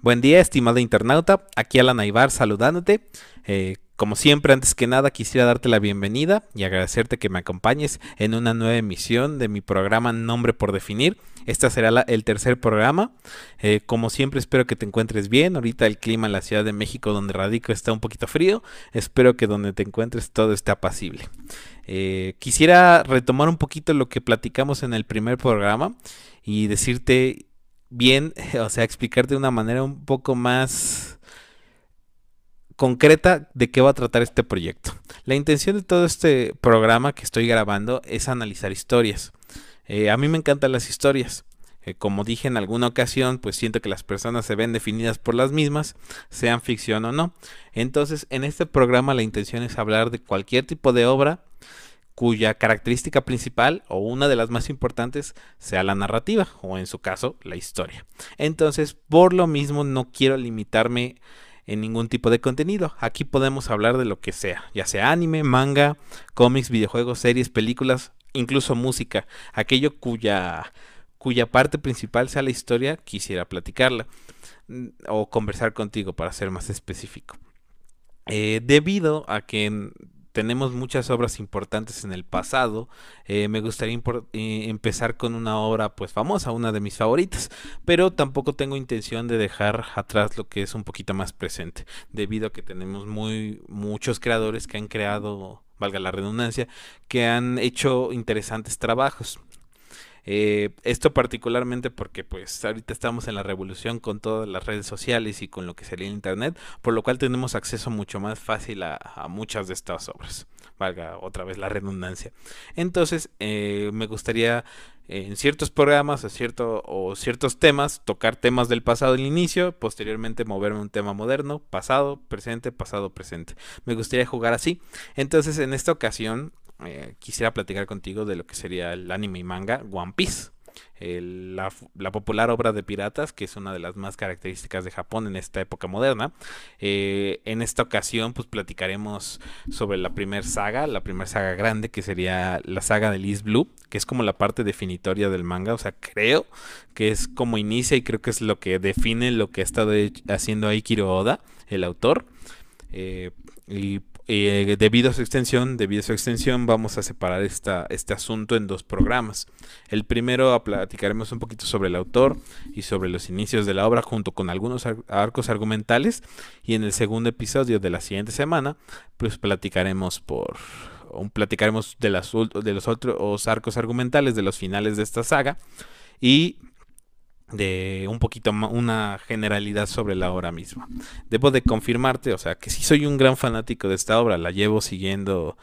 Buen día, estimado internauta. Aquí Alan Aibar saludándote. Eh, como siempre, antes que nada, quisiera darte la bienvenida y agradecerte que me acompañes en una nueva emisión de mi programa Nombre por Definir. Esta será el tercer programa. Eh, como siempre, espero que te encuentres bien. Ahorita el clima en la Ciudad de México, donde radico, está un poquito frío. Espero que donde te encuentres todo esté apacible. Eh, quisiera retomar un poquito lo que platicamos en el primer programa y decirte bien, o sea, explicarte de una manera un poco más concreta de qué va a tratar este proyecto. La intención de todo este programa que estoy grabando es analizar historias. Eh, a mí me encantan las historias. Eh, como dije en alguna ocasión, pues siento que las personas se ven definidas por las mismas, sean ficción o no. Entonces, en este programa la intención es hablar de cualquier tipo de obra cuya característica principal o una de las más importantes sea la narrativa o en su caso la historia. Entonces, por lo mismo no quiero limitarme en ningún tipo de contenido. Aquí podemos hablar de lo que sea, ya sea anime, manga, cómics, videojuegos, series, películas, incluso música, aquello cuya cuya parte principal sea la historia, quisiera platicarla mm, o conversar contigo para ser más específico. Eh, debido a que tenemos muchas obras importantes en el pasado, eh, me gustaría eh, empezar con una obra pues famosa, una de mis favoritas, pero tampoco tengo intención de dejar atrás lo que es un poquito más presente, debido a que tenemos muy muchos creadores que han creado, valga la redundancia, que han hecho interesantes trabajos. Eh, esto particularmente porque pues ahorita estamos en la revolución con todas las redes sociales y con lo que sería el internet, por lo cual tenemos acceso mucho más fácil a, muchas de estas obras. Valga otra vez la redundancia. Entonces, eh, me gustaría eh, en ciertos programas o, cierto, o ciertos temas tocar temas del pasado al inicio, posteriormente moverme a un tema moderno, pasado, presente, pasado, presente. Me gustaría jugar así. Entonces, en esta ocasión, eh, quisiera platicar contigo de lo que sería el anime y manga One Piece. La, popular obra de piratas, que es una de las más características de Japón en esta época moderna. Eh, en esta ocasión, pues platicaremos sobre la primer saga, la primera saga grande, que sería la saga de Liz Blue, que es como la parte definitoria del manga. O sea, creo que es como inicia y creo que es lo que define lo que ha estado haciendo Aikiro Oda, el autor. Eh, eh, debido a su extensión, debido a su extensión, vamos a separar esta, este asunto en dos programas. El primero platicaremos un poquito sobre el autor y sobre los inicios de la obra junto con algunos ar- arcos argumentales y en el segundo episodio de la siguiente semana pues platicaremos por platicaremos de, las, de los otros arcos argumentales de los finales de esta saga y de un poquito una generalidad sobre la obra misma. Debo de confirmarte, o sea, que sí soy un gran fanático de esta obra, la llevo siguiendo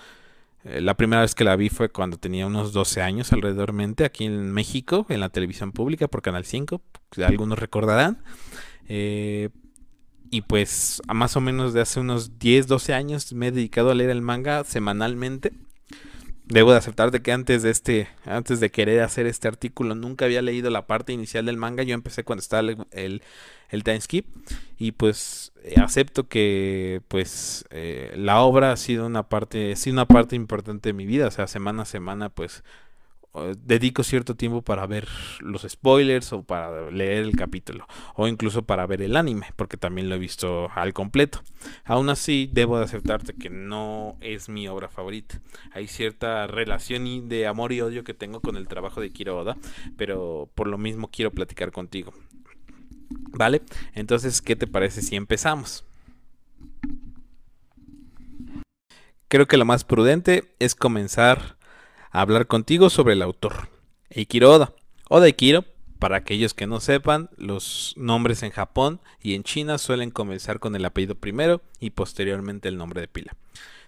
eh, la primera vez que la vi fue cuando tenía unos 12 años alrededormente aquí en México, en la televisión pública por Canal 5, que algunos recordarán. Eh, y pues a más o menos de hace unos 10, 12 años me he dedicado a leer el manga semanalmente. Debo de aceptar de que antes de este, antes de querer hacer este artículo, nunca había leído la parte inicial del manga. Yo empecé cuando estaba el, el, time skip. Y pues eh, acepto que pues eh, la obra ha sido una parte, ha sido una parte importante de mi vida. O sea, semana a semana, pues dedico cierto tiempo para ver los spoilers o para leer el capítulo o incluso para ver el anime porque también lo he visto al completo. Aún así debo de aceptarte que no es mi obra favorita. Hay cierta relación de amor y odio que tengo con el trabajo de Kiro Oda pero por lo mismo quiero platicar contigo. Vale entonces qué te parece si empezamos creo que lo más prudente es comenzar hablar contigo sobre el autor, Eikiro Oda. Oda Eikiro, para aquellos que no sepan, los nombres en Japón y en China suelen comenzar con el apellido primero y posteriormente el nombre de pila.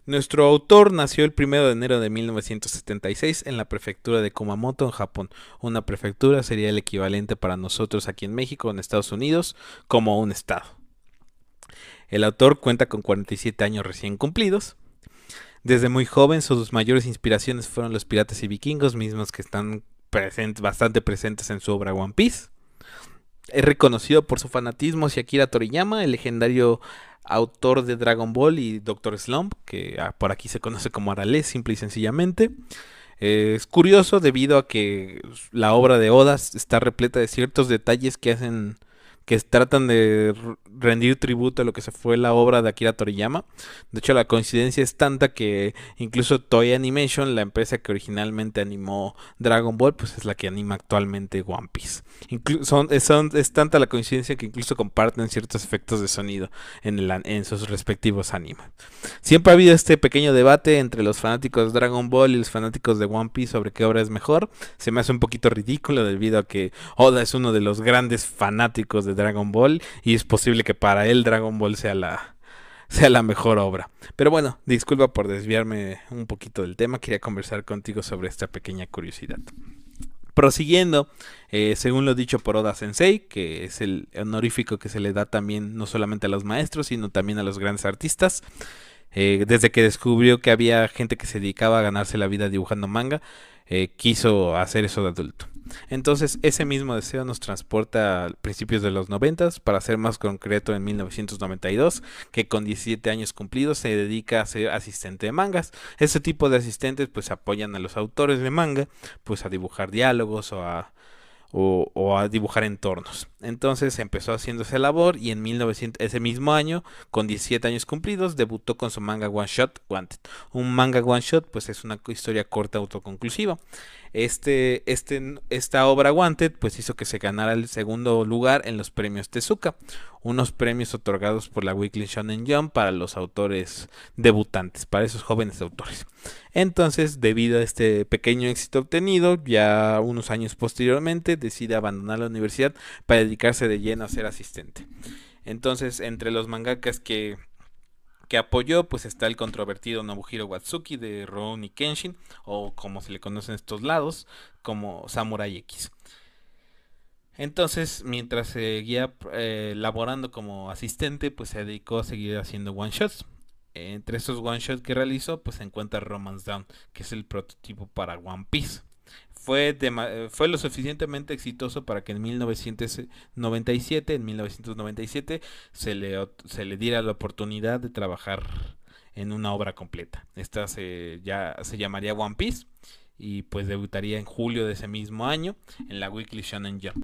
Nuestro autor nació el 1 de enero de 1976 en la prefectura de Kumamoto, en Japón. Una prefectura sería el equivalente para nosotros aquí en México, en Estados Unidos, como un estado. El autor cuenta con 47 años recién cumplidos, desde muy joven sus mayores inspiraciones fueron los piratas y vikingos, mismos que están present, bastante presentes en su obra One Piece. Es reconocido por su fanatismo hacia Akira Toriyama, el legendario autor de Dragon Ball y Doctor Slump, que ah, por aquí se conoce como Arale, simple y sencillamente. Eh, es curioso debido a que la obra de Oda está repleta de ciertos detalles que hacen que tratan de rendir tributo a lo que se fue la obra de Akira Toriyama. De hecho, la coincidencia es tanta que incluso Toei Animation, la empresa que originalmente animó Dragon Ball, pues es la que anima actualmente One Piece. son, es tanta la coincidencia que incluso comparten ciertos efectos de sonido en, en sus respectivos animes. Siempre ha habido este pequeño debate entre los fanáticos de Dragon Ball y los fanáticos de One Piece sobre qué obra es mejor. Se me hace un poquito ridículo debido a que Oda es uno de los grandes fanáticos de Dragon Ball y es posible que para él Dragon Ball sea la, sea la mejor obra. Pero bueno, disculpa por desviarme un poquito del tema, quería conversar contigo sobre esta pequeña curiosidad. Prosiguiendo, eh, según lo dicho por Oda Sensei, que es el honorífico que se le da también no solamente a los maestros, sino también a los grandes artistas, eh, desde que descubrió que había gente que se dedicaba a ganarse la vida dibujando manga, eh, quiso hacer eso de adulto. Entonces ese mismo deseo nos transporta a principios de los 90, para ser más concreto en 1992, que con 17 años cumplidos se dedica a ser asistente de mangas. Este tipo de asistentes pues apoyan a los autores de manga pues a dibujar diálogos o a o, a dibujar entornos. Entonces empezó haciendo esa labor y en 1900, ese mismo año, con 17 años cumplidos, debutó con su manga One Shot Wanted. Un manga One Shot pues es una historia corta autoconclusiva. Este, este, esta obra Wanted pues hizo que se ganara el segundo lugar en los premios Tezuka, unos premios otorgados por la Weekly Shonen Jump para los autores debutantes, para esos jóvenes autores. Entonces, debido a este pequeño éxito obtenido, ya unos años posteriormente decide abandonar la universidad para dedicarse de lleno a ser asistente. Entonces, entre los mangakas que que apoyó, pues está el controvertido Nobuhiro Watsuki de y Kenshin, o como se le conocen estos lados, como Samurai X. Entonces, mientras seguía eh, laborando como asistente, pues se dedicó a seguir haciendo one shots. Entre esos one shots que realizó, pues se encuentra Romance Down, que es el prototipo para One Piece fue, eh, fue lo suficientemente exitoso para que en 1997, en 1997 se le, se le diera la oportunidad de trabajar en una obra completa. Esta se, ya se llamaría One Piece y pues debutaría en julio de ese mismo año en la Weekly Shonen Jump.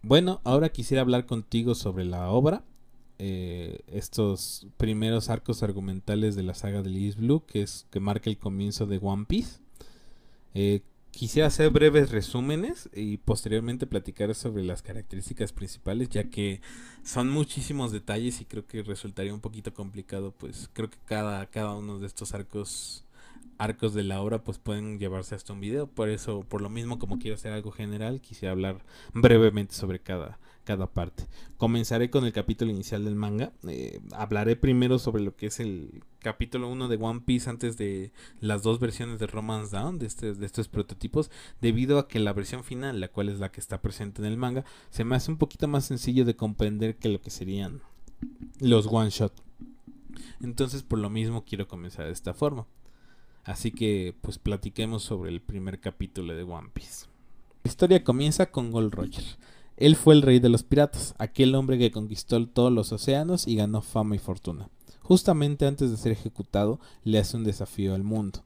Bueno, ahora quisiera hablar contigo sobre la obra. Eh, estos primeros arcos argumentales de la saga de Liz Blue, que es que marca el comienzo de One Piece. Eh, quisiera hacer breves resúmenes y posteriormente platicar sobre las características principales, ya que son muchísimos detalles y creo que resultaría un poquito complicado, pues creo que cada, cada uno de estos arcos arcos de la obra pues pueden llevarse hasta un video, por eso por lo mismo como quiero hacer algo general, quisiera hablar brevemente sobre cada cada parte. Comenzaré con el capítulo inicial del manga. Eh, hablaré primero sobre lo que es el capítulo 1 de One Piece antes de las dos versiones de Romance Down, de, este, de estos prototipos, debido a que la versión final, la cual es la que está presente en el manga, se me hace un poquito más sencillo de comprender que lo que serían los one shot. Entonces, por lo mismo, quiero comenzar de esta forma. Así que, pues platiquemos sobre el primer capítulo de One Piece. La historia comienza con Gold Roger él fue el rey de los piratas, aquel hombre que conquistó todos los océanos y ganó fama y fortuna. Justamente antes de ser ejecutado, le hace un desafío al mundo.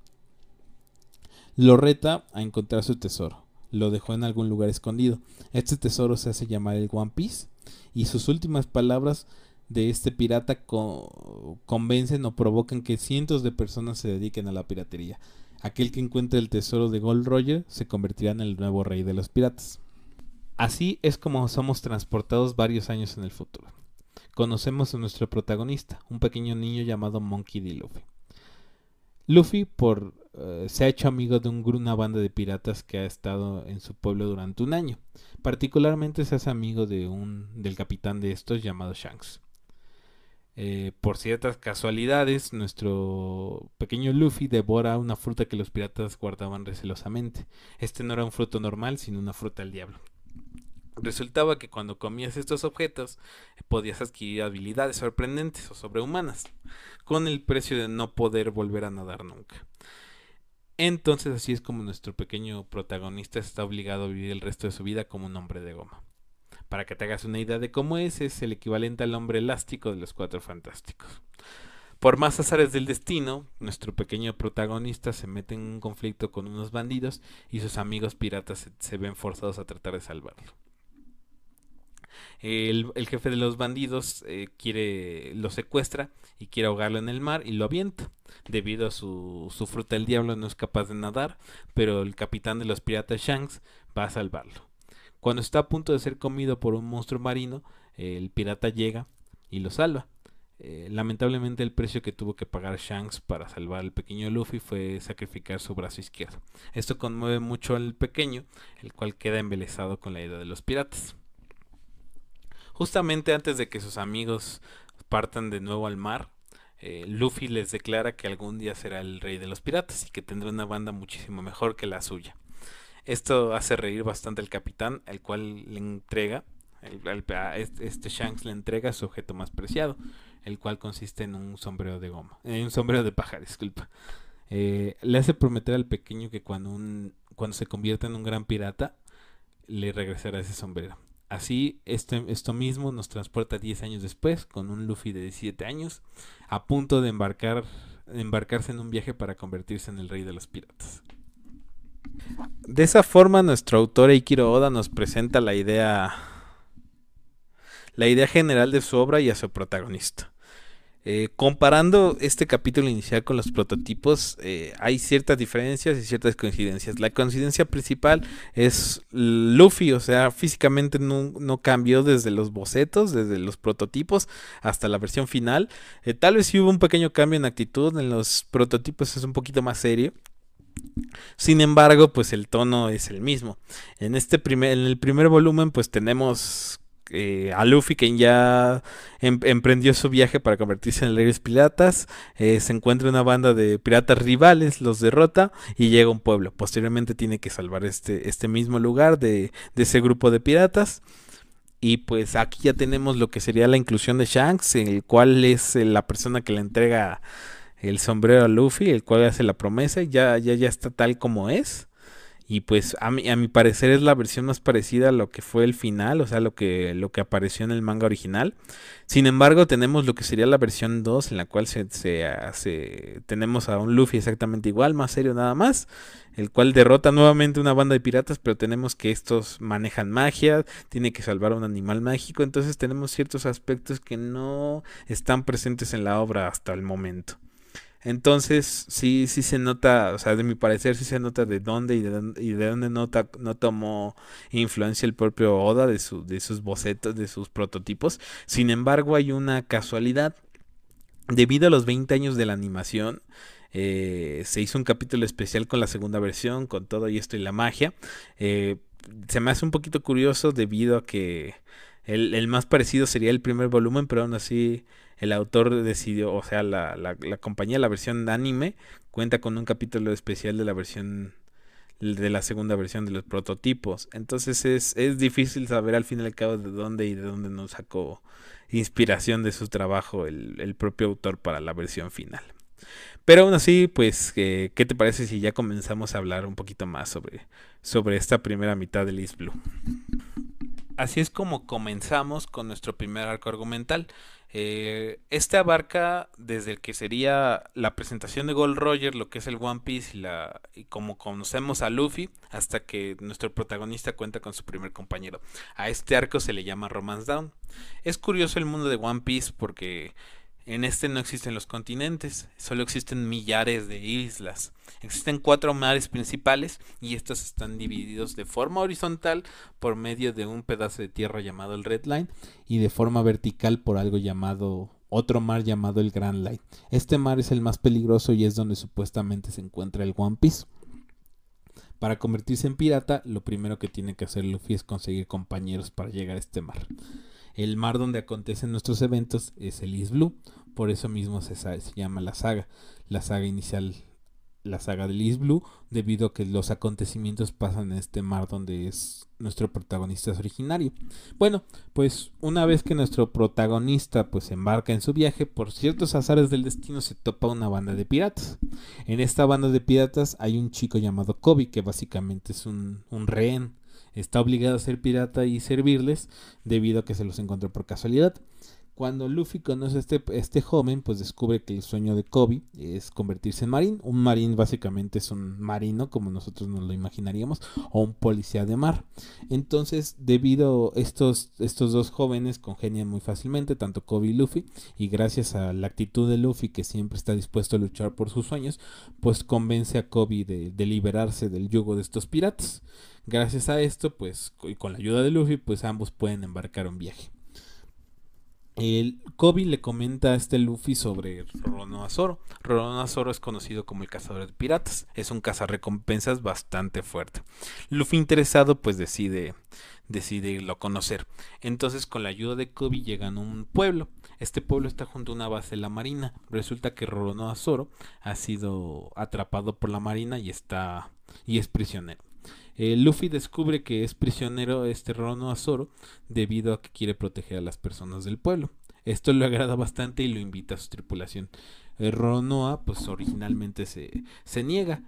Lo reta a encontrar su tesoro. Lo dejó en algún lugar escondido. Este tesoro se hace llamar el One Piece y sus últimas palabras de este pirata convencen o provocan que cientos de personas se dediquen a la piratería. Aquel que encuentre el tesoro de Gold Roger se convertirá en el nuevo rey de los piratas. Así es como somos transportados varios años en el futuro. Conocemos a nuestro protagonista, un pequeño niño llamado Monkey D. Luffy. Luffy por, eh, se ha hecho amigo de una banda de piratas que ha estado en su pueblo durante un año. Particularmente se hace amigo de un, del capitán de estos llamado Shanks. Eh, por ciertas casualidades, nuestro pequeño Luffy devora una fruta que los piratas guardaban recelosamente. Este no era un fruto normal, sino una fruta del diablo. Resultaba que cuando comías estos objetos podías adquirir habilidades sorprendentes o sobrehumanas, con el precio de no poder volver a nadar nunca. Entonces así es como nuestro pequeño protagonista está obligado a vivir el resto de su vida como un hombre de goma. Para que te hagas una idea de cómo es, es el equivalente al hombre elástico de los cuatro fantásticos. Por más azares del destino, nuestro pequeño protagonista se mete en un conflicto con unos bandidos y sus amigos piratas se, se ven forzados a tratar de salvarlo. El, el jefe de los bandidos eh, quiere lo secuestra y quiere ahogarlo en el mar y lo avienta. Debido a su, fruta del diablo no es capaz de nadar, pero el capitán de los piratas Shanks va a salvarlo. Cuando está a punto de ser comido por un monstruo marino, el pirata llega y lo salva. Eh, lamentablemente el precio que tuvo que pagar Shanks para salvar al pequeño Luffy fue sacrificar su brazo izquierdo. Esto conmueve mucho al pequeño, el cual queda embelesado con la idea de los piratas. Justamente antes de que sus amigos partan de nuevo al mar, eh, Luffy les declara que algún día será el rey de los piratas y que tendrá una banda muchísimo mejor que la suya. Esto hace reír bastante al capitán, al cual le entrega, este Shanks le entrega su objeto más preciado, el cual consiste en un sombrero de goma, en un sombrero de paja, disculpa. Eh, le hace prometer al pequeño que cuando, un, cuando se convierta en un gran pirata, le regresará ese sombrero. Así, este, esto mismo nos transporta 10 años después, con un Luffy de 17 años, a punto de embarcar, embarcarse en un viaje para convertirse en el rey de los piratas. De esa forma, nuestro autor Eikiro Oda nos presenta la idea, la idea general de su obra y a su protagonista. Eh, comparando este capítulo inicial con los prototipos, eh, hay ciertas diferencias y ciertas coincidencias. La coincidencia principal es Luffy, o sea, físicamente no, cambió desde los bocetos, desde los prototipos hasta la versión final. Eh, tal vez sí hubo un pequeño cambio en actitud, en los prototipos es un poquito más serio. Sin embargo, pues el tono es el mismo. En este primer, en el primer volumen, pues tenemos eh, a Luffy, quien ya em emprendió su viaje para convertirse en el rey de los piratas, eh, se encuentra una banda de piratas rivales, los derrota y llega a un pueblo. Posteriormente tiene que salvar este, este mismo lugar de, de ese grupo de piratas. Y pues aquí ya tenemos lo que sería la inclusión de Shanks, el cual es eh, la persona que le entrega el sombrero a Luffy, el cual hace la promesa, ya, ya, ya está tal como es. Y pues a mi, a mi parecer es la versión más parecida a lo que fue el final, o sea, lo que, lo que apareció en el manga original. Sin embargo, tenemos lo que sería la versión 2, en la cual se, se, se, tenemos a un Luffy exactamente igual, más serio nada más, el cual derrota nuevamente una banda de piratas, pero tenemos que estos manejan magia, tiene que salvar a un animal mágico, entonces tenemos ciertos aspectos que no están presentes en la obra hasta el momento. Entonces, sí, sí se nota, o sea, de mi parecer, sí se nota de dónde y de dónde, y de dónde no, no, tomó influencia el propio Oda de sus bocetos, de sus prototipos. Sin embargo, hay una casualidad. Debido a los 20 años de la animación, eh, se hizo un capítulo especial con la segunda versión, con todo y esto y la magia. Eh, se me hace un poquito curioso debido a que el, el más parecido sería el primer volumen, pero aún así el autor decidió, o sea, la, la, compañía, la versión de anime, cuenta con un capítulo especial de la versión de la segunda versión de los prototipos. Entonces es, es difícil saber al fin y al cabo de dónde y de dónde nos sacó inspiración de su trabajo el, el propio autor para la versión final. Pero aún así, pues, eh, ¿qué te parece si ya comenzamos a hablar un poquito más sobre, sobre esta primera mitad de East Blue? Así es como comenzamos con nuestro primer arco argumental. Eh, este abarca desde el que sería la presentación de Gold Roger, lo que es el One Piece y, la, y como conocemos a Luffy, hasta que nuestro protagonista cuenta con su primer compañero. A este arco se le llama Romance Down. Es curioso el mundo de One Piece porque en este no existen los continentes, solo existen millares de islas. Existen cuatro mares principales y estos están divididos de forma horizontal por medio de un pedazo de tierra llamado el Red Line y de forma vertical por algo llamado otro mar llamado el Grand Line. Este mar es el más peligroso y es donde supuestamente se encuentra el One Piece. Para convertirse en pirata, lo primero que tiene que hacer Luffy es conseguir compañeros para llegar a este mar. El mar donde acontecen nuestros eventos es el East Blue, por eso mismo se, llama la saga. La saga inicial la saga de East Blue debido a que los acontecimientos pasan en este mar donde es nuestro protagonista es originario. Bueno, pues una vez que nuestro protagonista pues embarca en su viaje, por ciertos azares del destino se topa una banda de piratas. En esta banda de piratas hay un chico llamado Kobe que básicamente es un, un rehén está obligado a ser pirata y servirles debido a que se los encontró por casualidad. Cuando Luffy conoce a este, este joven, pues descubre que el sueño de Kobe es convertirse en marín. Un marín básicamente es un marino, como nosotros nos lo imaginaríamos, o un policía de mar. Entonces, debido a estos, estos dos jóvenes congenian muy fácilmente, tanto Kobe y Luffy, y gracias a la actitud de Luffy, que siempre está dispuesto a luchar por sus sueños, pues convence a Kobe de, de liberarse del yugo de estos piratas. Gracias a esto, pues, y con la ayuda de Luffy, pues ambos pueden embarcar un viaje. El Kobe le comenta a este Luffy sobre Roronoa Zoro. Roronoa Zoro es conocido como el cazador de piratas. Es un cazarrecompensas bastante fuerte. Luffy interesado pues decide, decide irlo a conocer. Entonces con la ayuda de Kobe llegan a un pueblo. Este pueblo está junto a una base de la marina. Resulta que Roronoa Zoro ha sido atrapado por la marina y está y es prisionero. Eh, Luffy descubre que es prisionero este Rono Zoro debido a que quiere proteger a las personas del pueblo. Esto le agrada bastante y lo invita a su tripulación. El Ronoa, pues originalmente se, se niega.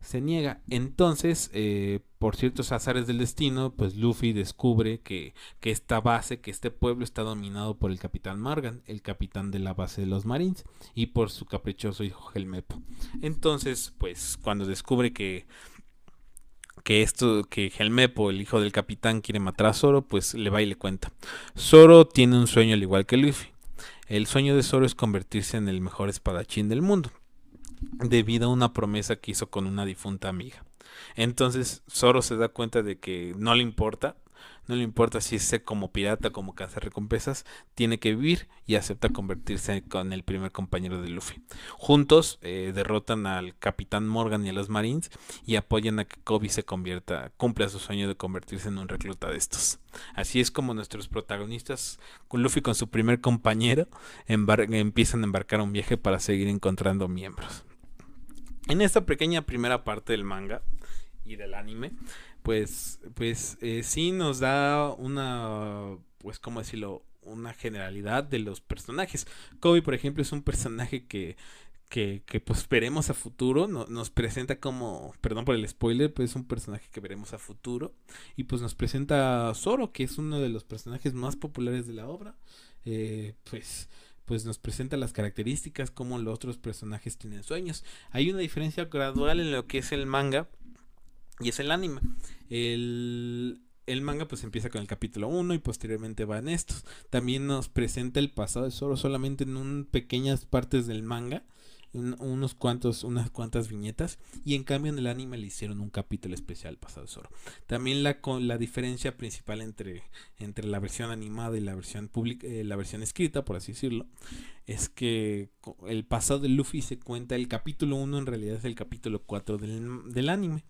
Se niega. Entonces, eh, por ciertos azares del destino, pues Luffy descubre que, que, esta base, que este pueblo está dominado por el capitán Morgan, el capitán de la base de los Marines, y por su caprichoso hijo Helmepo. Entonces, pues cuando descubre que que esto, que Helmepo, el hijo del capitán, quiere matar a Zoro, pues le va y le cuenta. Zoro tiene un sueño al igual que Luffy. El sueño de Zoro es convertirse en el mejor espadachín del mundo, debido a una promesa que hizo con una difunta amiga. Entonces Zoro se da cuenta de que no le importa, no le importa si es como pirata, como recompensas, tiene que vivir y acepta convertirse con el primer compañero de Luffy. Juntos eh, derrotan al Capitán Morgan y a los Marines y apoyan a que Kobe se convierta, cumpla su sueño de convertirse en un recluta de estos. Así es como nuestros protagonistas, Luffy con su primer compañero, empiezan a embarcar un viaje para seguir encontrando miembros. En esta pequeña primera parte del manga y del anime, pues, pues eh, sí nos da una, pues, ¿cómo decirlo? Una generalidad de los personajes. Kobe, por ejemplo, es un personaje que, que, que pues veremos a futuro. nos presenta como, perdón por el spoiler, pues es un personaje que veremos a futuro. Y pues nos presenta a Zoro, que es uno de los personajes más populares de la obra. Eh, pues pues nos presenta las características, como los otros personajes tienen sueños. Hay una diferencia gradual en lo que es el manga y es el anime. El, el manga pues empieza con el capítulo 1 y posteriormente va en estos. También nos presenta el pasado de Zoro solamente en un, pequeñas partes del manga. unos cuantos, unas cuantas viñetas. Y en cambio en el anime le hicieron un capítulo especial pasado de Zoro. También la, la diferencia principal entre, entre la versión animada y la versión pública, eh, la versión escrita, por así decirlo, es que el pasado de Luffy se cuenta, el capítulo 1 en realidad es el capítulo 4 del, del anime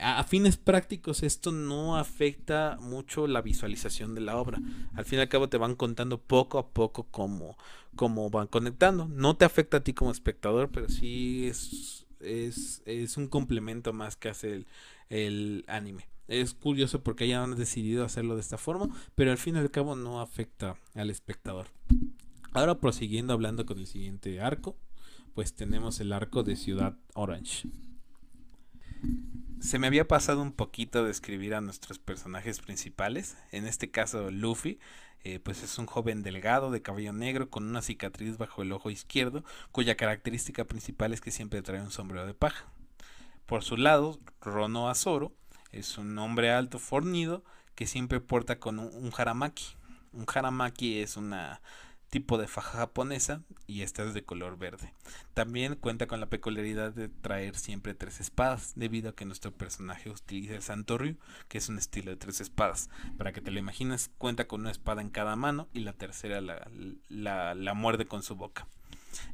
a, fines prácticos esto no afecta mucho la visualización de la obra. Al fin y al cabo te van contando poco a poco cómo, cómo van conectando. No te afecta a ti como espectador, pero sí es, es, es un complemento más que hace el, el anime. Es curioso porque hayan decidido hacerlo de esta forma, pero al fin y al cabo no afecta al espectador. Ahora prosiguiendo hablando con el siguiente arco, pues tenemos el arco de Ciudad Orange se me había pasado un poquito de escribir a nuestros personajes principales. En este caso, Luffy, eh, pues es un joven delgado de cabello negro con una cicatriz bajo el ojo izquierdo, cuya característica principal es que siempre trae un sombrero de paja. Por su lado, Rono Azoro es un hombre alto fornido que siempre porta con un, un haramaki. Un haramaki es una tipo de faja japonesa y esta es de color verde. También cuenta con la peculiaridad de traer siempre tres espadas, debido a que nuestro personaje utiliza el Santo Ryu, que es un estilo de tres espadas. Para que te lo imagines, cuenta con una espada en cada mano y la tercera la, la muerde con su boca.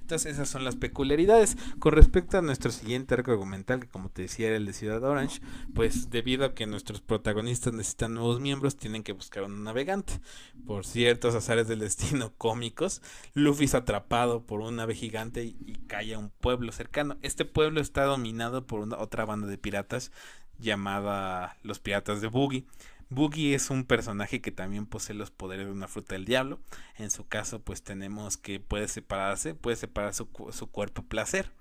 Entonces esas son las peculiaridades. Con respecto a nuestro siguiente arco argumental, que como te decía era el de Ciudad Orange, pues debido a que nuestros protagonistas necesitan nuevos miembros, tienen que buscar un navegante. Por ciertos azares del destino cómicos, Luffy es atrapado por un nave gigante y, cae a un pueblo cercano. Este pueblo está dominado por una, otra banda de piratas llamada los Piratas de Boogie Boogie es un personaje que también posee los poderes de una fruta del diablo. En su caso, pues tenemos que puede separarse, puede separar su, su cuerpo placer.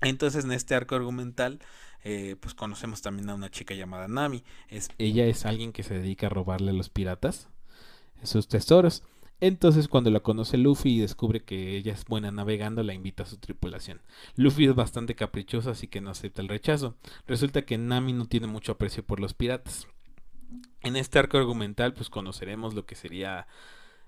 Entonces en este arco argumental eh, pues conocemos también a una chica llamada Nami. Es, ella es alguien que se dedica a robarle a los piratas sus tesoros. Entonces cuando la conoce Luffy y descubre que ella es buena navegando, la invita a su tripulación. Luffy es bastante caprichoso, así que no acepta el rechazo. Resulta que Nami no tiene mucho aprecio por los piratas. En este arco argumental, pues conoceremos lo que sería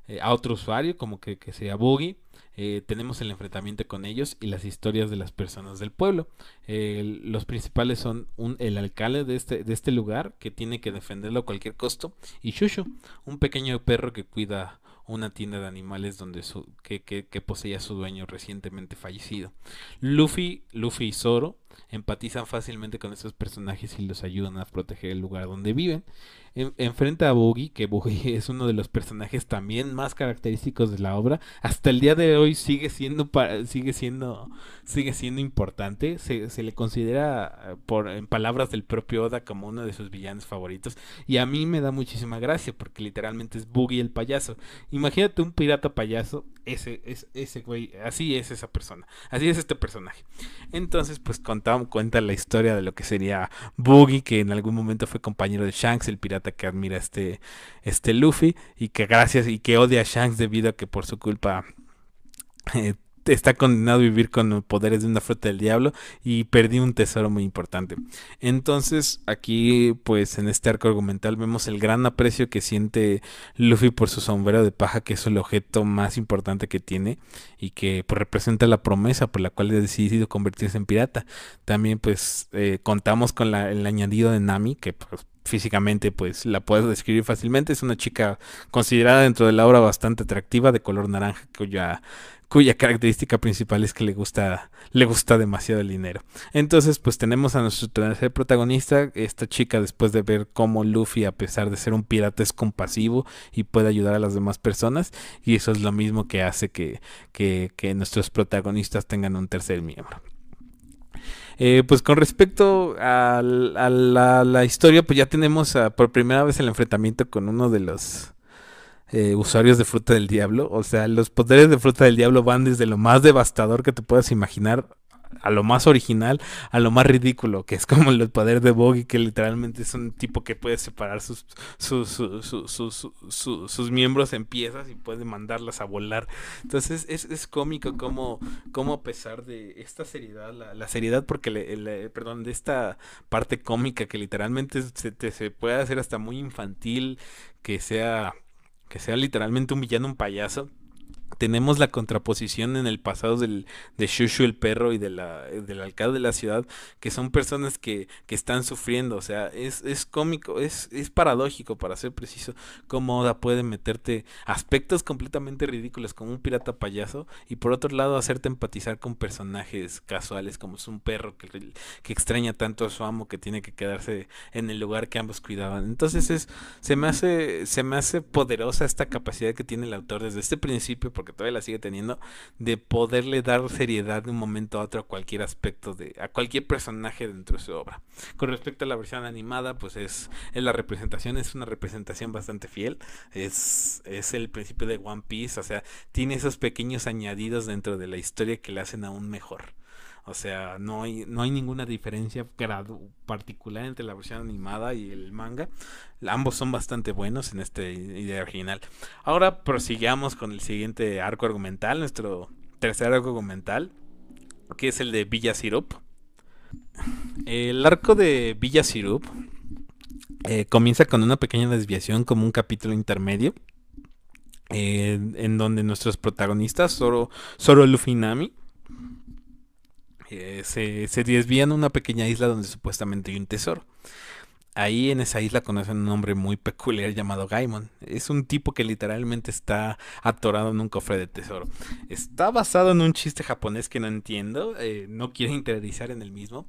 eh, a otro usuario, como que, que sería Boogie. Eh, tenemos el enfrentamiento con ellos y las historias de las personas del pueblo. Los principales son un, el alcalde de este, de este lugar, que tiene que defenderlo a cualquier costo, y Shushu, un pequeño perro que cuida una tienda de animales donde su, que, que, que, poseía su dueño recientemente fallecido. Luffy, Luffy y Zoro empatizan fácilmente con estos personajes y los ayudan a proteger el lugar donde viven. En, enfrenta a Boogie, que Boogie es uno de los personajes también más característicos de la obra. Hasta el día de hoy sigue siendo sigue siendo sigue siendo importante. Se, se le considera por en palabras del propio Oda como uno de sus villanos favoritos. Y a mí me da muchísima gracia porque literalmente es Boogie el payaso. Imagínate un pirata payaso, ese es ese güey, así es esa persona, así es este personaje. Entonces, pues cuenta la historia de lo que sería Boogie, que en algún momento fue compañero de Shanks, el pirata que admira este este Luffy y que gracias y que odia a Shanks debido a que por su culpa eh, está condenado a vivir con poderes de una fruta del diablo y perdí un tesoro muy importante. Entonces, aquí, pues en este arco argumental vemos el gran aprecio que siente Luffy por su sombrero de paja, que es el objeto más importante que tiene y que pues, representa la promesa por la cual ha decidido convertirse en pirata. También, pues, eh, contamos con la, el añadido de Nami, que pues, físicamente pues la puedo describir fácilmente es una chica considerada dentro de la obra bastante atractiva de color naranja cuya cuya característica principal es que le gusta, le gusta demasiado el dinero. Entonces, pues tenemos a nuestro tercer protagonista, esta chica después de ver cómo Luffy, a pesar de ser un pirata, es compasivo y puede ayudar a las demás personas, y eso es lo mismo que hace que, que, que nuestros protagonistas tengan un tercer miembro. Eh, pues con respecto a, la, historia, pues ya tenemos a, por primera vez el enfrentamiento con uno de los eh, usuarios de fruta del diablo. O sea, los poderes de fruta del diablo van desde lo más devastador que te puedas imaginar a lo más original, a lo más ridículo, que es como el poder de Boggy, que literalmente es un tipo que puede separar sus, sus, sus, sus miembros en piezas y puede mandarlas a volar. Entonces es, es cómico como, como a pesar de esta seriedad, la, la seriedad porque, le, le, perdón, de esta parte cómica que literalmente se, te, se puede hacer hasta muy infantil, que sea que sea literalmente un villano, un payaso, tenemos la contraposición en el pasado del, de Shushu el perro y de la, del alcalde de la ciudad, que son personas que, que están sufriendo, o sea, es, es cómico, es, es paradójico para ser preciso, cómo Oda puede meterte aspectos completamente ridículos como un pirata payaso y por otro lado hacerte empatizar con personajes casuales como es un perro que, que extraña tanto a su amo que tiene que quedarse en el lugar que ambos cuidaban. Entonces es, se me hace, se me hace poderosa esta capacidad que tiene el autor desde este principio, porque todavía la sigue teniendo, de poderle dar seriedad de un momento a otro a cualquier aspecto de, a cualquier personaje dentro de su obra. Con respecto a la versión animada, pues es, es la representación, es una representación bastante fiel, es, es el principio de One Piece, o sea, tiene esos pequeños añadidos dentro de la historia que le hacen aún mejor. O sea, no hay, no hay ninguna diferencia particular entre la versión animada y el manga. Ambos son bastante buenos en esta idea original. Ahora prosigamos con el siguiente arco argumental, nuestro tercer arco argumental, que es el de Villa Sirup. El arco de Villa Sirup eh, comienza con una pequeña desviación como un capítulo intermedio. Eh, en donde nuestros protagonistas, Zoro, Zoro Luffy y Nami, eh, se, se desvían a una pequeña isla donde supuestamente hay un tesoro. Ahí en esa isla conocen un hombre muy peculiar llamado Gaimon. Es un tipo que literalmente está atorado en un cofre de tesoro. Está basado en un chiste japonés que no entiendo. Eh, no quiero interiorizar en el mismo.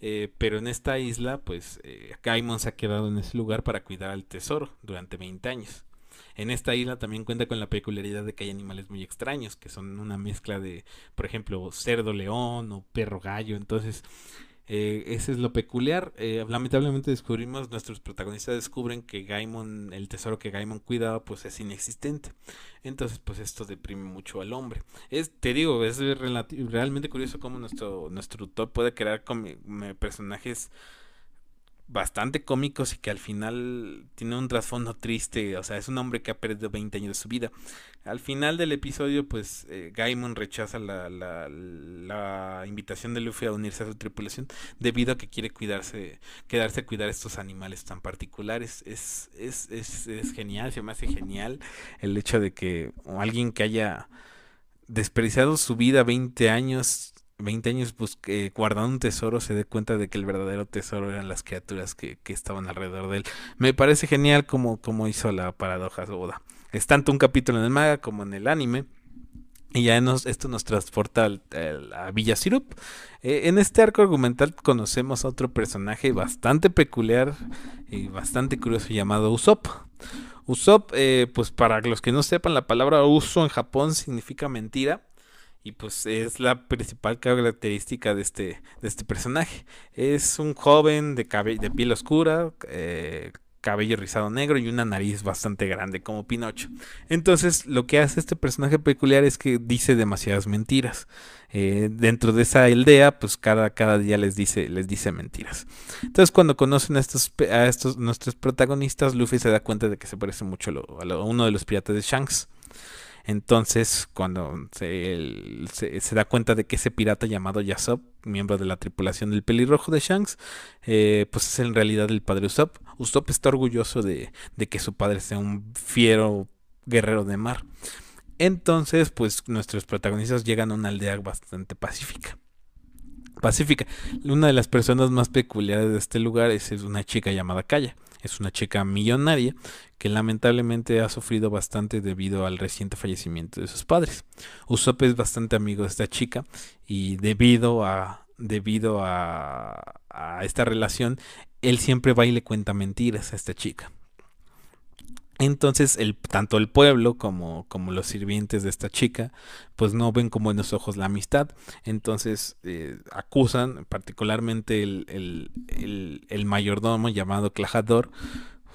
Eh, pero en esta isla, pues Gaimon se ha quedado en ese lugar para cuidar al tesoro durante 20 años. En esta isla también cuenta con la peculiaridad de que hay animales muy extraños, que son una mezcla de, por ejemplo, cerdo león o perro gallo. Entonces, Eh, ese es lo peculiar. Eh, lamentablemente descubrimos, nuestros protagonistas descubren que Gaimon, el tesoro que Gaimon cuidaba, pues es inexistente. Entonces, pues esto deprime mucho al hombre. Es, te digo, es realmente curioso cómo nuestro, nuestro autor puede crear personajes bastante cómicos y que al final tiene un trasfondo triste, o sea, es un hombre que ha perdido 20 años de su vida. Al final del episodio, pues eh, Gaimon rechaza la, la, la, invitación de Luffy a unirse a su tripulación debido a que quiere cuidarse, quedarse a cuidar estos animales tan particulares. Es, es, es, es genial, se me hace genial el hecho de que alguien que haya desperdiciado su vida 20 años 20 años pues, guardando un tesoro se dé cuenta de que el verdadero tesoro eran las criaturas que, estaban alrededor de él. Me parece genial como, como hizo la paradoja Oda. Es tanto un capítulo en el manga como en el anime. Y ya esto nos transporta a Villa Sirup. Eh, en este arco argumental conocemos a otro personaje bastante peculiar y bastante curioso llamado Usopp. Usopp, eh, pues para los que no sepan, la palabra uso en Japón significa mentira y pues es la principal característica de este, de este personaje. Es un joven de, de piel oscura, eh, cabello rizado negro y una nariz bastante grande como Pinocho. Entonces lo que hace este personaje peculiar es que dice demasiadas mentiras. Eh, dentro de esa aldea, pues cada, cada día les dice, les dice mentiras. Entonces cuando conocen a estos, a estos nuestros protagonistas, Luffy se da cuenta de que se parece mucho a uno de los piratas de Shanks. Entonces, cuando se, da cuenta de que ese pirata llamado Yasop, miembro de la tripulación del pelirrojo de Shanks, eh, pues es en realidad el padre Usopp. Usopp está orgulloso de que su padre sea un fiero guerrero de mar. Entonces, pues nuestros protagonistas llegan a una aldea bastante pacífica. Pacífica. Una de las personas más peculiares de este lugar es, una chica llamada Kaya. Es una chica millonaria que lamentablemente ha sufrido bastante debido al reciente fallecimiento de sus padres. Usopp es bastante amigo de esta chica y debido a debido a, a esta relación, él siempre va y le cuenta mentiras a esta chica. Entonces, el, tanto el pueblo como, como, los sirvientes de esta chica, pues no ven con buenos ojos la amistad. Entonces, eh, acusan, particularmente el, el, el, mayordomo llamado Clajador,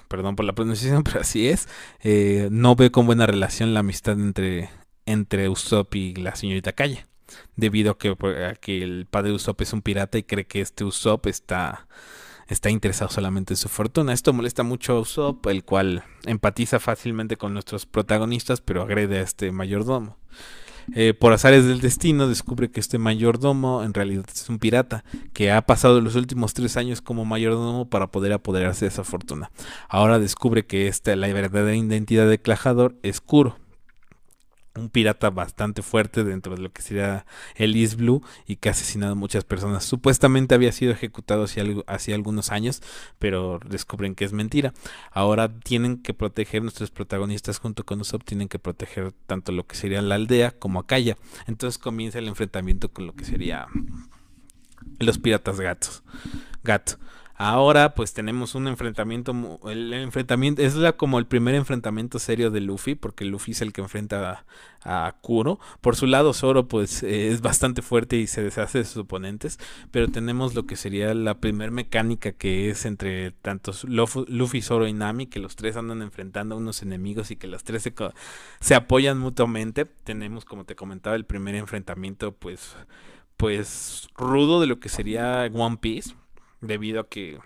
perdón por la pronunciación, pero así es, eh, no ve con buena relación la amistad entre, entre Usopp y la señorita Calle. Debido a que, a que el padre Usopp es un pirata y cree que este Usopp está está interesado solamente en su fortuna. Esto molesta mucho a Usopp, el cual empatiza fácilmente con nuestros protagonistas, pero agrede a este mayordomo. Eh, por azares del destino, descubre que este mayordomo en realidad es un pirata que ha pasado los últimos tres años como mayordomo para poder apoderarse de esa fortuna. Ahora descubre que esta, la verdadera identidad de Clajador es Kuro, un pirata bastante fuerte dentro de lo que sería el East Blue y que ha asesinado muchas personas. Supuestamente había sido ejecutado hace, algunos años, pero descubren que es mentira. Ahora tienen que proteger, nuestros protagonistas junto con Usopp tienen que proteger tanto lo que sería la aldea como a Kaya. Entonces comienza el enfrentamiento con lo que sería los piratas gatos. Gato. Ahora pues tenemos un enfrentamiento, el enfrentamiento es como el primer enfrentamiento serio de Luffy, porque Luffy es el que enfrenta a, Kuro. Por su lado Zoro pues eh, es bastante fuerte y se deshace de sus oponentes, pero tenemos lo que sería la primer mecánica que es entre tantos Luffy, Zoro y Nami, que los tres andan enfrentando a unos enemigos y que los tres se, se apoyan mutuamente. Tenemos como te comentaba el primer enfrentamiento pues pues rudo de lo que sería One Piece debido a que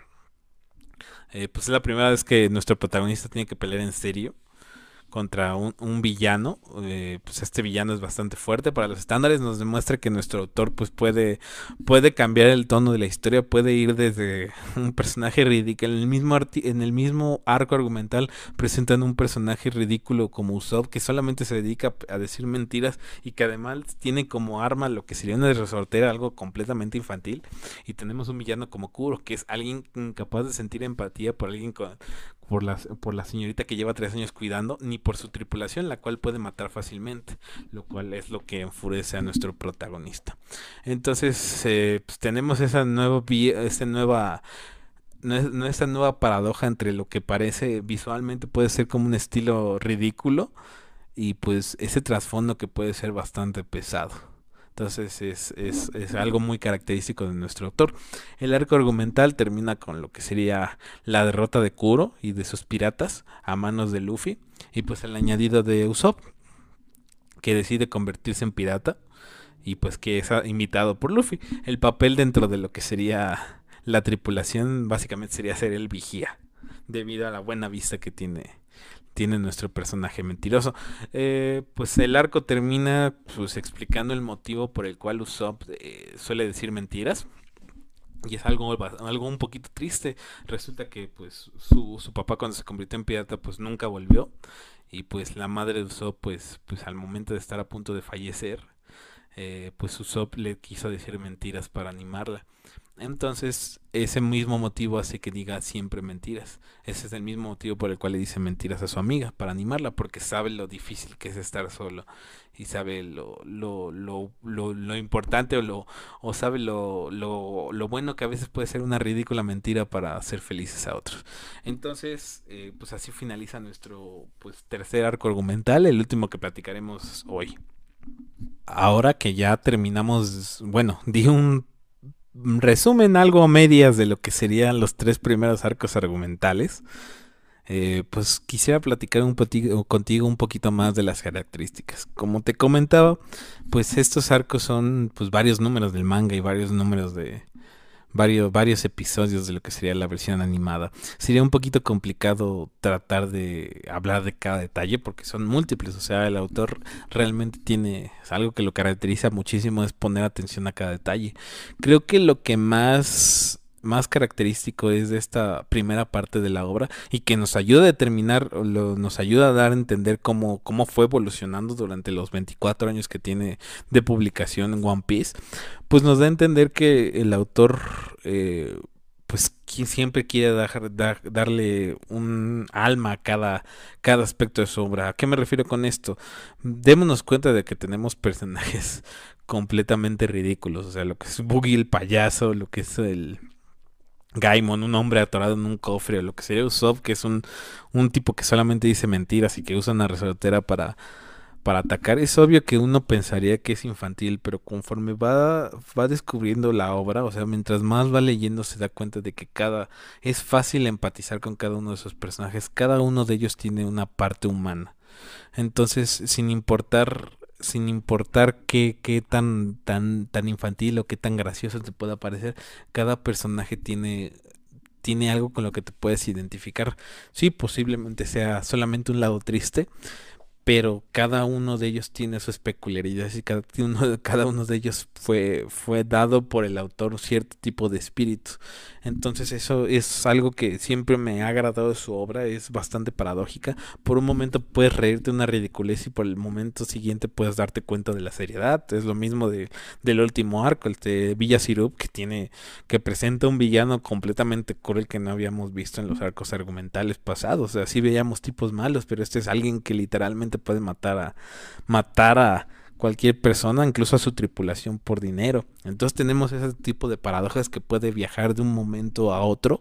eh, pues es la primera vez que nuestro protagonista tiene que pelear en serio contra un, villano. Eh, pues este villano es bastante fuerte para los estándares. Nos demuestra que nuestro autor pues puede, puede cambiar el tono de la historia. Puede ir desde un personaje ridículo. En el mismo, en el mismo arco argumental presentan un personaje ridículo como Usopp que solamente se dedica a decir mentiras y que además tiene como arma lo que sería una resortera, algo completamente infantil. Y tenemos un villano como Kuro, que es alguien incapaz de sentir empatía por alguien con, por la, por la señorita que lleva tres años cuidando, ni por su tripulación, la cual puede matar fácilmente, lo cual es lo que enfurece a nuestro protagonista. Entonces, eh, pues tenemos esa nueva, esa nueva esa nueva paradoja entre lo que parece visualmente puede ser como un estilo ridículo y pues ese trasfondo que puede ser bastante pesado. Entonces es, es, es, algo muy característico de nuestro autor. El arco argumental termina con lo que sería la derrota de Kuro y de sus piratas a manos de Luffy. Y pues el añadido de Usopp, que decide convertirse en pirata. Y pues que es invitado por Luffy. El papel dentro de lo que sería la tripulación básicamente sería ser el vigía. Debido a la buena vista que tiene tiene nuestro personaje mentiroso. Eh, pues el arco termina pues explicando el motivo por el cual Usopp eh, suele decir mentiras. Y es algo, algo un poquito triste. Resulta que pues su, su, papá cuando se convirtió en pirata pues nunca volvió. Y pues la madre de Usopp pues, pues al momento de estar a punto de fallecer eh, pues Usopp le quiso decir mentiras para animarla. Entonces, ese mismo motivo hace que diga siempre mentiras. Ese es el mismo motivo por el cual le dice mentiras a su amiga, para animarla, porque sabe lo difícil que es estar solo y sabe lo, lo, lo, lo, importante o, lo, o sabe lo, lo, lo, bueno que a veces puede ser una ridícula mentira para hacer felices a otros. Entonces, eh, pues así finaliza nuestro pues, tercer arco argumental, el último que platicaremos hoy. Ahora que ya terminamos, bueno, di un resumen algo a medias de lo que serían los tres primeros arcos argumentales. Eh, pues quisiera platicar un contigo un poquito más de las características. Como te comentaba, pues estos arcos son pues varios números del manga y varios números de, varios, varios episodios de lo que sería la versión animada. Sería un poquito complicado tratar de hablar de cada detalle porque son múltiples, o sea, el autor realmente tiene algo que lo caracteriza muchísimo es poner atención a cada detalle. Creo que lo que más más característico es de esta primera parte de la obra y que nos ayuda a determinar, lo, nos ayuda a dar a entender cómo, cómo fue evolucionando durante los 24 años que tiene de publicación en One Piece, pues nos da a entender que el autor... Eh, pues siempre quiere darle un alma a cada, cada aspecto de su obra. ¿A qué me refiero con esto? Démonos cuenta de que tenemos personajes completamente ridículos. O sea, lo que es Boogie el payaso, lo que es el Gaimon, un hombre atorado en un cofre, o lo que sería Usopp, que es un, un tipo que solamente dice mentiras y que usa una resortera para, para atacar. Es obvio que uno pensaría que es infantil, pero conforme va, va descubriendo la obra, o sea, mientras más va leyendo se da cuenta de que cada es fácil empatizar con cada uno de esos personajes, cada uno de ellos tiene una parte humana. Entonces, sin importar sin importar qué, qué tan, tan, tan infantil o qué tan gracioso te pueda parecer, cada personaje tiene, tiene algo con lo que te puedes identificar. Sí, posiblemente sea solamente un lado triste, pero cada uno de ellos tiene sus peculiaridades y cada uno, cada uno de ellos fue, fue dado por el autor cierto tipo de espíritu. Entonces eso es algo que siempre me ha agradado de su obra, es bastante paradójica. Por un momento puedes reírte una ridiculez y por el momento siguiente puedes darte cuenta de la seriedad. Es lo mismo de, del último arco, el de Villa Sirup, que tiene, que presenta un villano completamente cruel que no habíamos visto en los arcos argumentales pasados. O sea, sí veíamos tipos malos, pero este es alguien que literalmente puede matar a matar a cualquier persona, incluso a su tripulación por dinero. Entonces tenemos ese tipo de paradojas que puede viajar de un momento a otro,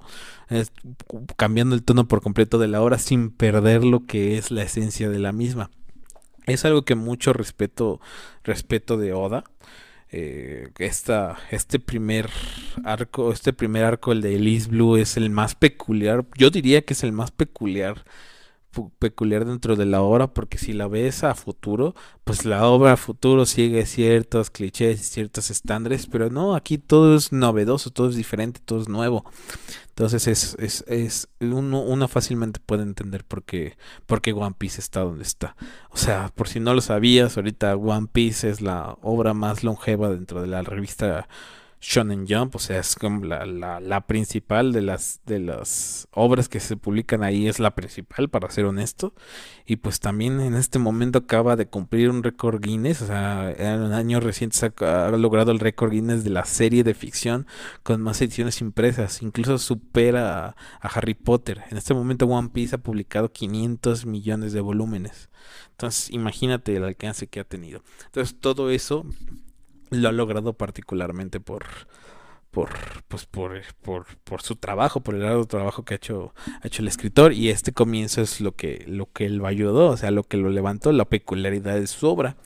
cambiando el tono por completo de la obra sin perder lo que es la esencia de la misma. Es algo que mucho respeto, respeto de Oda. Eh, esta, este primer arco, este primer arco, el de Elise Blue, es el más peculiar. Yo diría que es el más peculiar peculiar dentro de la obra porque si la ves a futuro, pues la obra a futuro sigue ciertos clichés y ciertos estándares, pero no, aquí todo es novedoso, todo es diferente, todo es nuevo. Entonces es, es, es uno, uno fácilmente puede entender por qué, por qué One Piece está donde está. O sea, por si no lo sabías, ahorita One Piece es la obra más longeva dentro de la revista Shonen Jump, o sea, es como la, la, la, principal de las, de las obras que se publican ahí, es la principal, para ser honesto. Y pues también en este momento acaba de cumplir un récord Guinness, o sea, en un año reciente ha, ha logrado el récord Guinness de la serie de ficción con más ediciones impresas, incluso supera a, a Harry Potter. En este momento One Piece ha publicado 500 millones de volúmenes. Entonces, imagínate el alcance que ha tenido. Entonces, todo eso lo ha logrado particularmente por por pues por, por, por su trabajo, por el largo trabajo que ha hecho, ha hecho el escritor y este comienzo es lo que lo que lo ayudó, o sea, lo que lo levantó, la peculiaridad de su obra.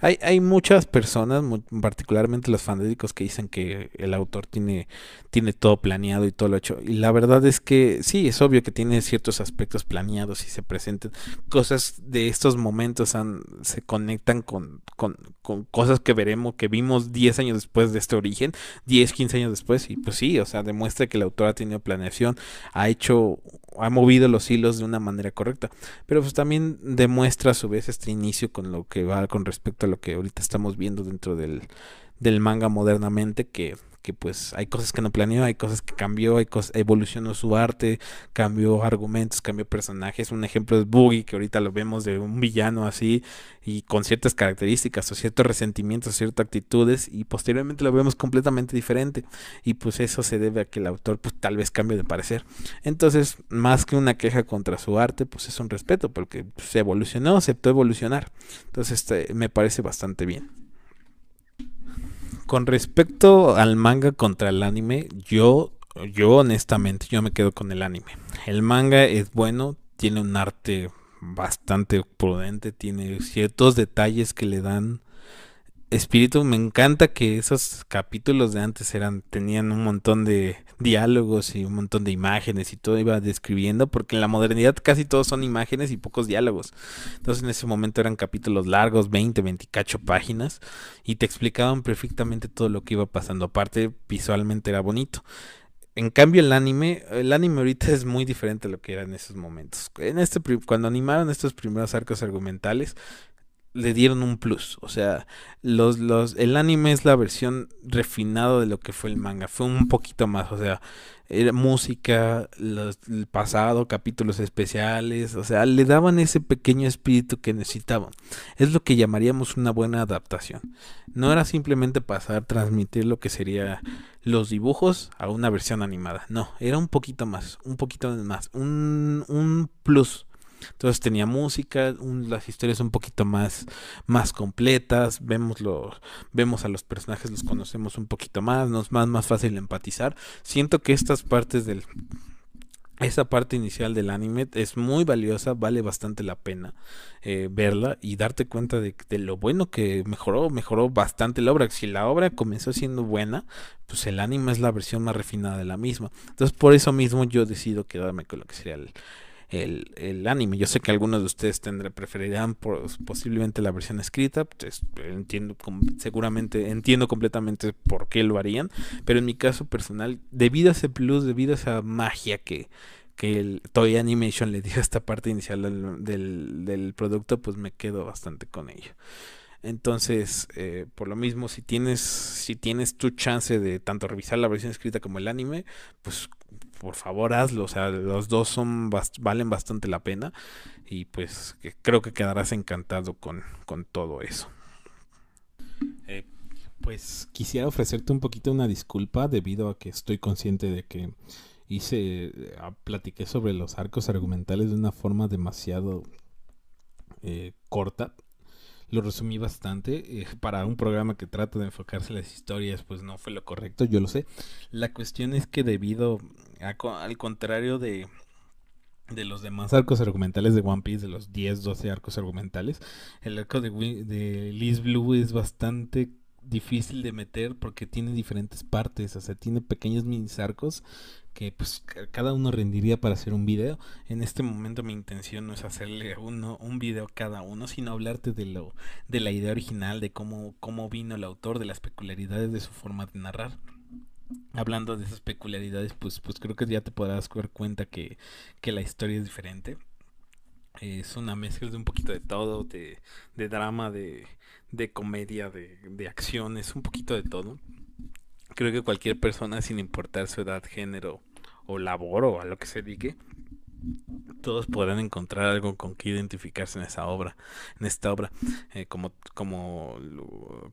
Hay, hay muchas personas, mu- particularmente los fanáticos, que dicen que el autor tiene, tiene todo planeado y todo lo hecho. Y la verdad es que sí, es obvio que tiene ciertos aspectos planeados y se presentan cosas de estos momentos han- se conectan con, con, con cosas que veremos, que vimos 10 años después de este origen, 10, 15 años después. Y pues sí, o sea, demuestra que el autor ha tenido planeación, ha hecho, ha movido los hilos de una manera correcta. Pero pues también demuestra a su vez este inicio con lo que va con respecto a lo que ahorita estamos viendo dentro del, del manga modernamente, que, que pues hay cosas que no planeó, hay cosas que cambió, hay cosas, evolucionó su arte, cambió argumentos, cambió personajes. Un ejemplo es Boogie, que ahorita lo vemos de un villano así y con ciertas características o ciertos resentimientos, ciertas actitudes y posteriormente lo vemos completamente diferente y pues eso se debe a que el autor pues tal vez cambie de parecer. Entonces, más que una queja contra su arte, pues es un respeto porque se evolucionó, aceptó evolucionar. Entonces, este, me parece bastante bien. Con respecto al manga contra el anime, yo, yo honestamente, yo me quedo con el anime. El manga es bueno, tiene un arte bastante prudente, tiene ciertos detalles que le dan espíritu. Me encanta que esos capítulos de antes eran, tenían un montón de diálogos y un montón de imágenes y todo iba describiendo, porque en la modernidad casi todos son imágenes y pocos diálogos. Entonces en ese momento eran capítulos largos, 20, 28 páginas, y te explicaban perfectamente todo lo que iba pasando. Aparte, visualmente era bonito. En cambio, el anime, el anime ahorita es muy diferente a lo que era en esos momentos. En este, cuando animaron estos primeros arcos argumentales, le dieron un plus. O sea, los, los, el anime es la versión refinada de lo que fue el manga. Fue un poquito más. O sea, era música, los, el pasado, capítulos especiales. O sea, le daban ese pequeño espíritu que necesitaban. Es lo que llamaríamos una buena adaptación. No era simplemente pasar, transmitir lo que sería los dibujos a una versión animada. No, era un poquito más, un poquito más, un, un plus. Entonces tenía música, un- las historias un poquito más, más completas, vemos, lo- vemos a los personajes, los conocemos un poquito más, nos más, más fácil empatizar. Siento que estas partes del, esa parte inicial del anime es muy valiosa, vale bastante la pena eh, verla y darte cuenta de, de lo bueno que mejoró, mejoró bastante la obra. Si la obra comenzó siendo buena, pues el anime es la versión más refinada de la misma. Entonces por eso mismo yo decido quedarme con lo que sería el, el, el anime. Yo sé que algunos de ustedes tendrán, preferirán posiblemente la versión escrita, pues, entiendo, seguramente entiendo completamente por qué lo harían, pero en mi caso personal, debido a ese plus, debido a esa magia que, que el Toy Animation le dio esta parte inicial del, del, del producto, pues me quedo bastante con ello. Entonces, eh, por lo mismo, si tienes, si tienes tu chance de tanto revisar la versión escrita como el anime, pues por favor hazlo. O sea, los dos son bast- valen bastante la pena. Y pues que creo que quedarás encantado con, con todo eso. Eh, pues quisiera ofrecerte un poquito una disculpa debido a que estoy consciente de que hice, eh, platiqué sobre los arcos argumentales de una forma demasiado eh, corta. Lo resumí bastante. para un programa que trata de enfocarse en las historias, pues no fue lo correcto, yo lo sé. La cuestión es que debido al contrario de, de los demás arcos argumentales de One Piece, de los 10, 12 arcos argumentales, el arco de, de Liz Blue es bastante difícil de meter porque tiene diferentes partes, o sea, tiene pequeños mini arcos que pues ca- cada uno rendiría para hacer un video. En este momento mi intención no es hacerle uno un video cada uno, sino hablarte de lo de la idea original, de cómo cómo vino el autor, de las peculiaridades de su forma de narrar. Hablando de esas peculiaridades, pues pues creo que ya te podrás dar cuenta que que la historia es diferente. Es una mezcla de un poquito de todo, de, de drama, de, de comedia, de, de acciones, un poquito de todo. Creo que cualquier persona, sin importar su edad, género o labor o a lo que se dedique, todos podrán encontrar algo con que identificarse en esa obra, en esta obra. Eh, como, como,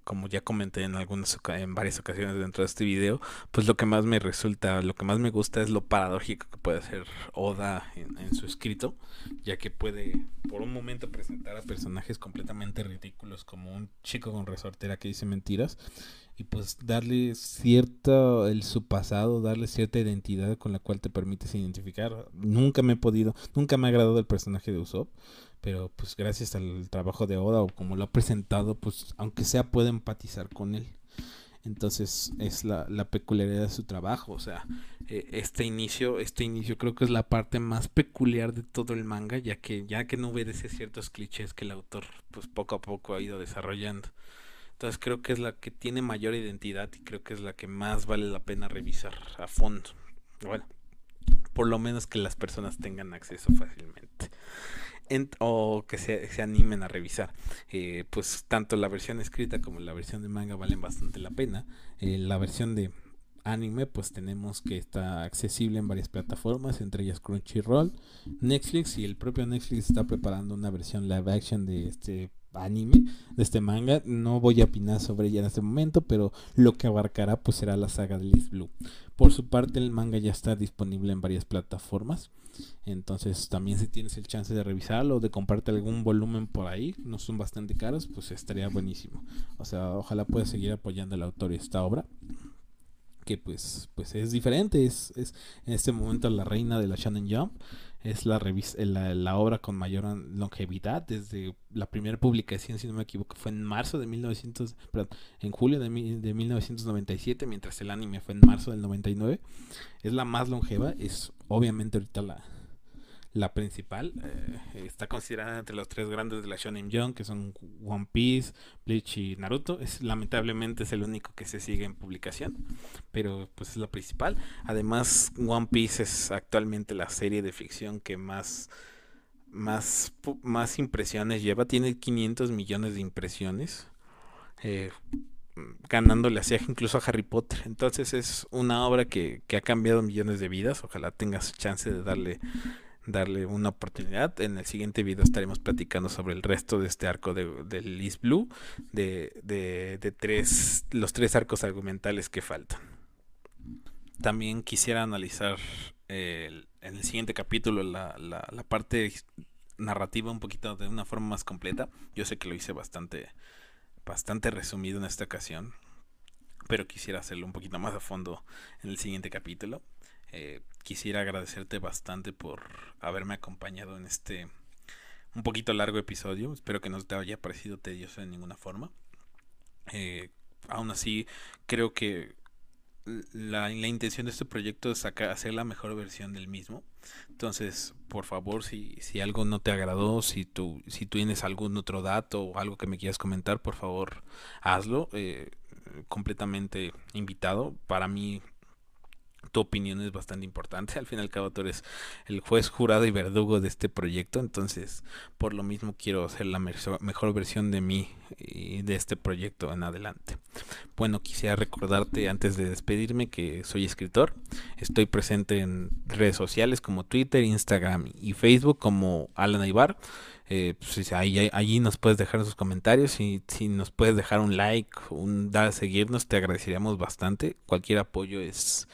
como ya comenté en algunas en varias ocasiones dentro de este video, pues lo que más me resulta, lo que más me gusta es lo paradójico que puede hacer Oda en, en su escrito, ya que puede por un momento presentar a personajes completamente ridículos como un chico con resortera que dice mentiras y pues darle cierta el su pasado, darle cierta identidad con la cual te permites identificar. Nunca me he podido, nunca me ha agradado el personaje de Usopp, pero pues gracias al trabajo de Oda o como lo ha presentado, pues aunque sea puedo empatizar con él. Entonces es la, la peculiaridad de su trabajo, o sea, eh, este inicio, este inicio creo que es la parte más peculiar de todo el manga, ya que ya que no obedece ciertos clichés que el autor pues poco a poco ha ido desarrollando. Entonces creo que es la que tiene mayor identidad y creo que es la que más vale la pena revisar a fondo. Bueno, por lo menos que las personas tengan acceso fácilmente. o que se, se, animen a revisar. Eh, pues tanto la versión escrita como la versión de manga valen bastante la pena. Eh, la versión de anime pues tenemos que está accesible en varias plataformas, entre ellas Crunchyroll, Netflix y el propio Netflix está preparando una versión live action de este anime de este manga. No voy a opinar sobre ella en este momento, pero lo que abarcará pues será la saga de Liz Blue. Por su parte el manga ya está disponible en varias plataformas. Entonces también si tienes el chance de revisarlo o de comprarte algún volumen por ahí, no son bastante caros, pues estaría buenísimo. O sea, ojalá puedas seguir apoyando al autor y esta obra que pues, pues es diferente, es, es en este momento la reina de la Shannon Jump es la, la, la, obra con mayor longevidad desde la primera publicación, si no me equivoco, fue en marzo de 1900, perdón, en julio de, de 1997, mientras el anime fue en marzo del 99. Es la más longeva, es obviamente ahorita la, la principal. Eh, está considerada entre los tres grandes de la Shonen Jump, que son One Piece, Bleach y Naruto. Es, lamentablemente es el único que se sigue en publicación, pero pues es la principal. Además, One Piece es actualmente la serie de ficción que más más, más impresiones lleva. Tiene 500 millones de impresiones. Eh, ganándole así incluso a Harry Potter. Entonces es una obra que, que, ha cambiado millones de vidas. Ojalá tengas chance de darle darle una oportunidad. En el siguiente video estaremos platicando sobre el resto de este arco de, de Liz Blue, de, de, tres, los tres arcos argumentales que faltan. También quisiera analizar en el siguiente capítulo la, la, la, parte narrativa un poquito de una forma más completa. Yo sé que lo hice bastante, bastante resumido en esta ocasión, pero quisiera hacerlo un poquito más a fondo en el siguiente capítulo. Eh, quisiera agradecerte bastante por haberme acompañado en este un poquito largo episodio. Espero que no te haya parecido tedioso de ninguna forma. Eh, aún así, creo que la, la, intención de este proyecto es hacer la mejor versión del mismo. Entonces, por favor, si, si algo no te agradó, si tú, si tú tienes algún otro dato o algo que me quieras comentar, por favor, hazlo. Eh, completamente invitado. Para mí tu opinión es bastante importante. Al fin y al cabo tú eres el juez jurado y verdugo de este proyecto. Entonces, por lo mismo quiero hacer la mejor versión de mí y de este proyecto en adelante. Bueno, quisiera recordarte antes de despedirme que soy escritor. Estoy presente en redes sociales como Twitter, Instagram y Facebook como Alan Aibar. Eh, pues, ahí, allí nos puedes dejar sus comentarios y si nos puedes dejar un like, un dar a seguirnos, te agradeceríamos bastante. Cualquier apoyo es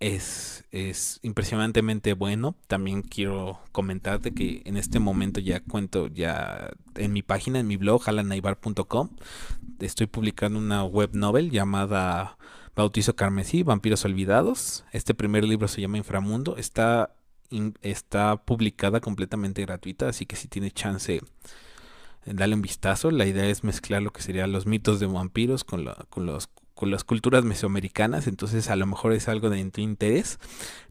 es, es impresionantemente bueno. También quiero comentarte que en este momento ya cuento ya en mi página, en mi blog, alanaibar.com, estoy publicando una web novel llamada Bautizo Carmesí, Vampiros Olvidados. Este primer libro se llama Inframundo. Está, está publicada completamente gratuita, así que si tiene chance dale un vistazo. La idea es mezclar lo que serían los mitos de vampiros con, la, con los con las culturas mesoamericanas, entonces a lo mejor es algo de tu interés,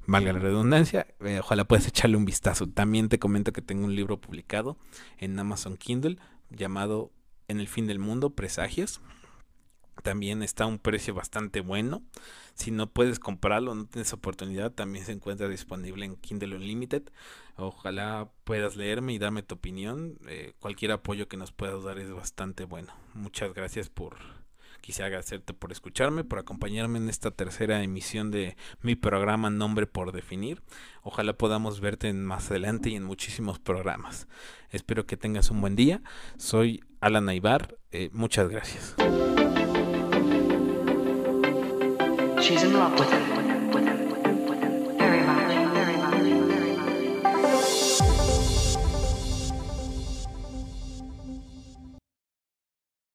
valga la redundancia, eh, ojalá puedas echarle un vistazo. También te comento que tengo un libro publicado en Amazon Kindle llamado En el fin del mundo, Presagios. También está a un precio bastante bueno. Si no puedes comprarlo, no tienes oportunidad, también se encuentra disponible en Kindle Unlimited. Ojalá puedas leerme y darme tu opinión. Eh, cualquier apoyo que nos puedas dar es bastante bueno. Muchas gracias por Quisiera agradecerte por escucharme, por acompañarme en esta tercera emisión de mi programa Nombre por Definir. Ojalá podamos verte más adelante y en muchísimos programas. Espero que tengas un buen día. Soy Alan Aibar. Eh, muchas gracias.